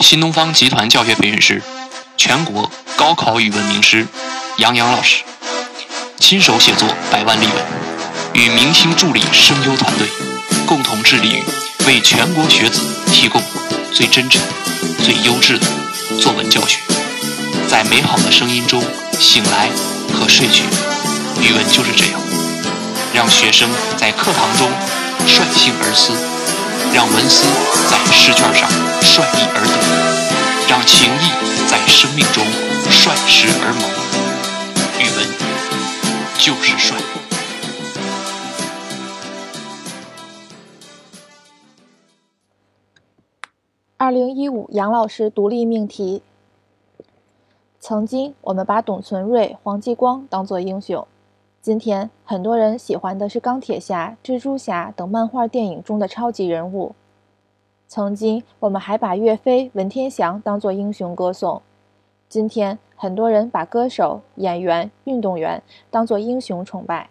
新东方集团教学培训师、全国高考语文名师杨洋老师，亲手写作百万例文，与明星助理声优团队共同致力于为全国学子提供最真诚、最优质的作文教学。在美好的声音中醒来和睡去，语文就是这样，让学生在课堂中率性而思，让文思在试卷上率意而得，让情谊在生命中率时而萌。语文就是帅。二零一五杨老师独立命题。曾经，我们把董存瑞、黄继光当作英雄。今天，很多人喜欢的是钢铁侠、蜘蛛侠等漫画电影中的超级人物。曾经，我们还把岳飞、文天祥当作英雄歌颂。今天，很多人把歌手、演员、运动员当作英雄崇拜。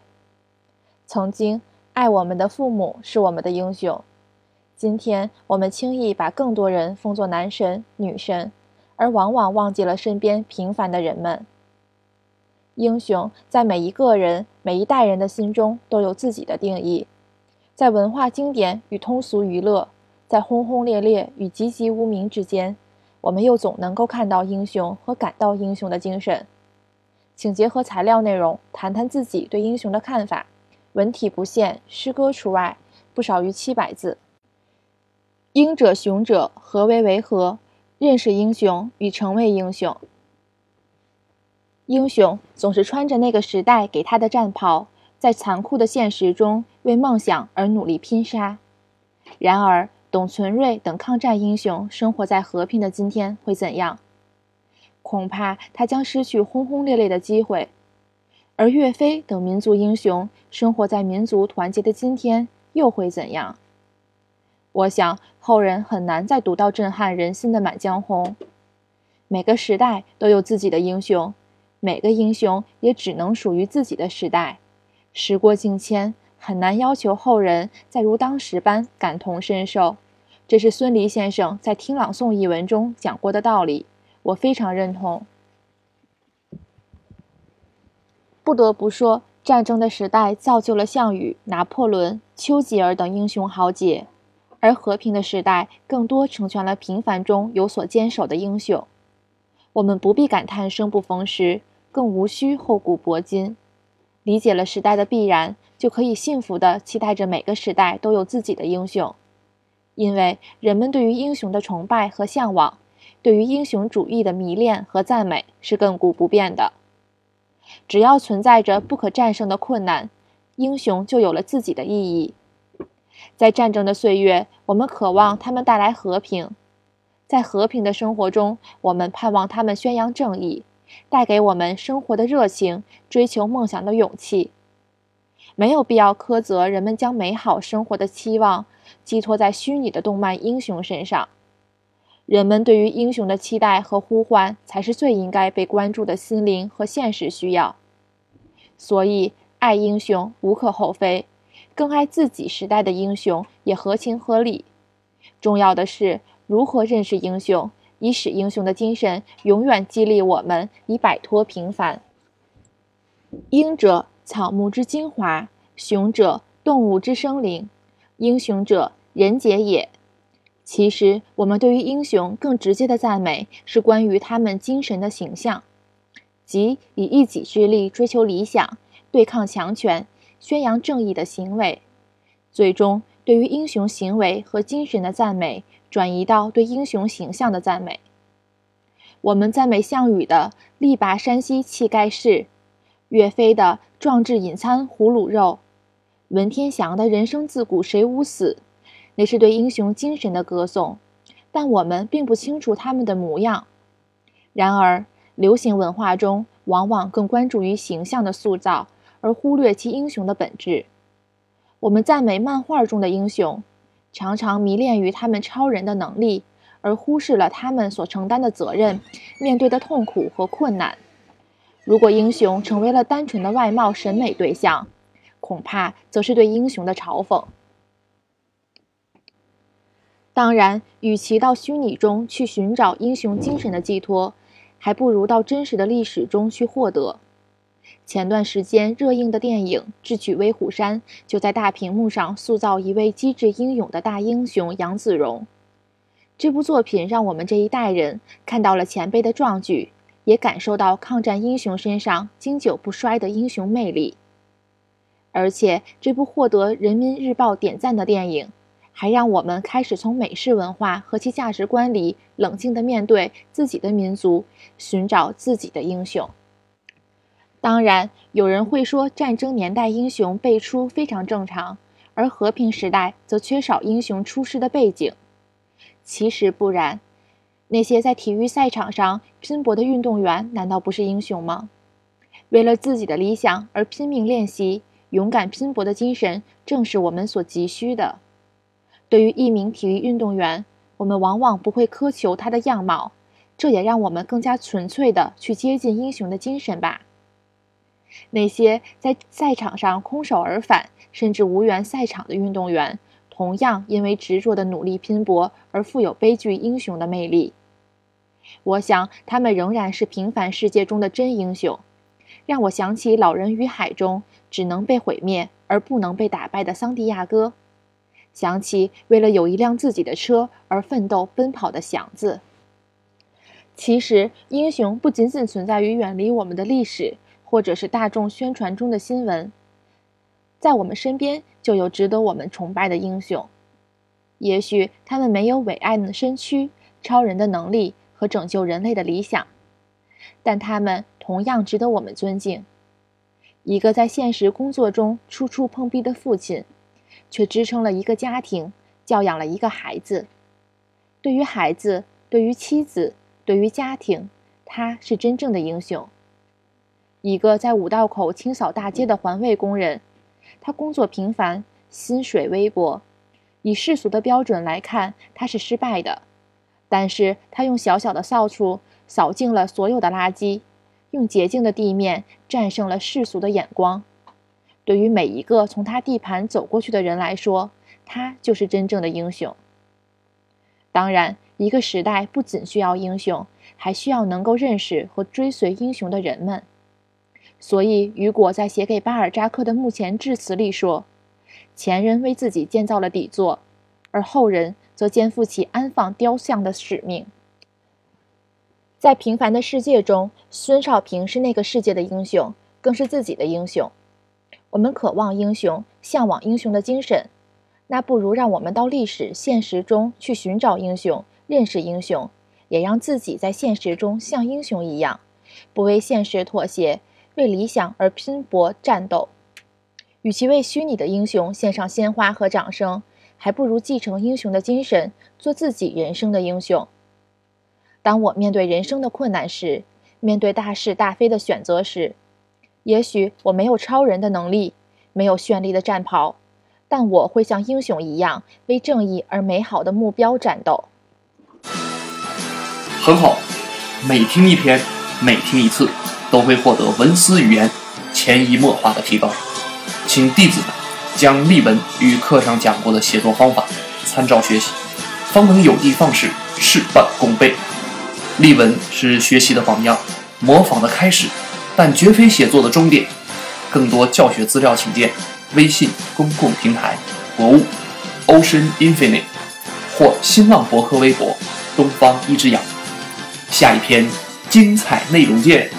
曾经，爱我们的父母是我们的英雄。今天，我们轻易把更多人封作男神、女神。而往往忘记了身边平凡的人们。英雄在每一个人、每一代人的心中都有自己的定义，在文化经典与通俗娱乐，在轰轰烈烈与籍籍无名之间，我们又总能够看到英雄和感到英雄的精神。请结合材料内容谈谈自己对英雄的看法，文体不限，诗歌除外，不少于七百字。英者雄者，何为为何？认识英雄与成为英雄。英雄总是穿着那个时代给他的战袍，在残酷的现实中为梦想而努力拼杀。然而，董存瑞等抗战英雄生活在和平的今天会怎样？恐怕他将失去轰轰烈烈的机会。而岳飞等民族英雄生活在民族团结的今天又会怎样？我想，后人很难再读到震撼人心的《满江红》。每个时代都有自己的英雄，每个英雄也只能属于自己的时代。时过境迁，很难要求后人再如当时般感同身受。这是孙犁先生在《听朗诵》一文中讲过的道理，我非常认同。不得不说，战争的时代造就了项羽、拿破仑、丘吉尔等英雄豪杰。而和平的时代，更多成全了平凡中有所坚守的英雄。我们不必感叹生不逢时，更无需厚古薄今。理解了时代的必然，就可以幸福地期待着每个时代都有自己的英雄。因为人们对于英雄的崇拜和向往，对于英雄主义的迷恋和赞美是亘古不变的。只要存在着不可战胜的困难，英雄就有了自己的意义。在战争的岁月，我们渴望他们带来和平；在和平的生活中，我们盼望他们宣扬正义，带给我们生活的热情、追求梦想的勇气。没有必要苛责人们将美好生活的期望寄托在虚拟的动漫英雄身上。人们对于英雄的期待和呼唤，才是最应该被关注的心灵和现实需要。所以，爱英雄无可厚非。更爱自己时代的英雄也合情合理。重要的是如何认识英雄，以使英雄的精神永远激励我们，以摆脱平凡。英者，草木之精华；雄者，动物之生灵；英雄者，人杰也。其实，我们对于英雄更直接的赞美，是关于他们精神的形象，即以一己之力追求理想，对抗强权。宣扬正义的行为，最终对于英雄行为和精神的赞美，转移到对英雄形象的赞美。我们赞美项羽的“力拔山兮气盖世”，岳飞的“壮志饮餐胡虏肉”，文天祥的人生自古谁无死，那是对英雄精神的歌颂。但我们并不清楚他们的模样。然而，流行文化中往往更关注于形象的塑造。而忽略其英雄的本质。我们赞美漫画中的英雄，常常迷恋于他们超人的能力，而忽视了他们所承担的责任、面对的痛苦和困难。如果英雄成为了单纯的外貌审美对象，恐怕则是对英雄的嘲讽。当然，与其到虚拟中去寻找英雄精神的寄托，还不如到真实的历史中去获得。前段时间热映的电影《智取威虎山》就在大屏幕上塑造一位机智英勇的大英雄杨子荣。这部作品让我们这一代人看到了前辈的壮举，也感受到抗战英雄身上经久不衰的英雄魅力。而且，这部获得人民日报点赞的电影，还让我们开始从美式文化和其价值观里冷静地面对自己的民族，寻找自己的英雄。当然，有人会说，战争年代英雄辈出非常正常，而和平时代则缺少英雄出世的背景。其实不然，那些在体育赛场上拼搏的运动员，难道不是英雄吗？为了自己的理想而拼命练习、勇敢拼搏的精神，正是我们所急需的。对于一名体育运动员，我们往往不会苛求他的样貌，这也让我们更加纯粹的去接近英雄的精神吧。那些在赛场上空手而返，甚至无缘赛场的运动员，同样因为执着的努力拼搏而富有悲剧英雄的魅力。我想，他们仍然是平凡世界中的真英雄，让我想起《老人与海》中只能被毁灭而不能被打败的桑迪亚哥，想起为了有一辆自己的车而奋斗奔跑的祥子。其实，英雄不仅仅存在于远离我们的历史。或者是大众宣传中的新闻，在我们身边就有值得我们崇拜的英雄。也许他们没有伟岸的身躯、超人的能力和拯救人类的理想，但他们同样值得我们尊敬。一个在现实工作中处处碰壁的父亲，却支撑了一个家庭，教养了一个孩子。对于孩子，对于妻子，对于家庭，他是真正的英雄。一个在五道口清扫大街的环卫工人，他工作平凡，薪水微薄，以世俗的标准来看，他是失败的。但是他用小小的扫帚扫净了所有的垃圾，用洁净的地面战胜了世俗的眼光。对于每一个从他地盘走过去的人来说，他就是真正的英雄。当然，一个时代不仅需要英雄，还需要能够认识和追随英雄的人们。所以，雨果在写给巴尔扎克的墓前致辞里说：“前人为自己建造了底座，而后人则肩负起安放雕像的使命。”在平凡的世界中，孙少平是那个世界的英雄，更是自己的英雄。我们渴望英雄，向往英雄的精神，那不如让我们到历史现实中去寻找英雄，认识英雄，也让自己在现实中像英雄一样，不为现实妥协。为理想而拼搏战斗，与其为虚拟的英雄献上鲜花和掌声，还不如继承英雄的精神，做自己人生的英雄。当我面对人生的困难时，面对大是大非的选择时，也许我没有超人的能力，没有绚丽的战袍，但我会像英雄一样，为正义而美好的目标战斗。很好，每听一篇，每听一次。都会获得文思语言潜移默化的提高，请弟子们将例文与课上讲过的写作方法参照学习，方能有的放矢，事半功倍。例文是学习的榜样，模仿的开始，但绝非写作的终点。更多教学资料，请见微信公共平台“博物 Ocean Infinite” 或新浪博客微博“东方一只羊”。下一篇精彩内容见。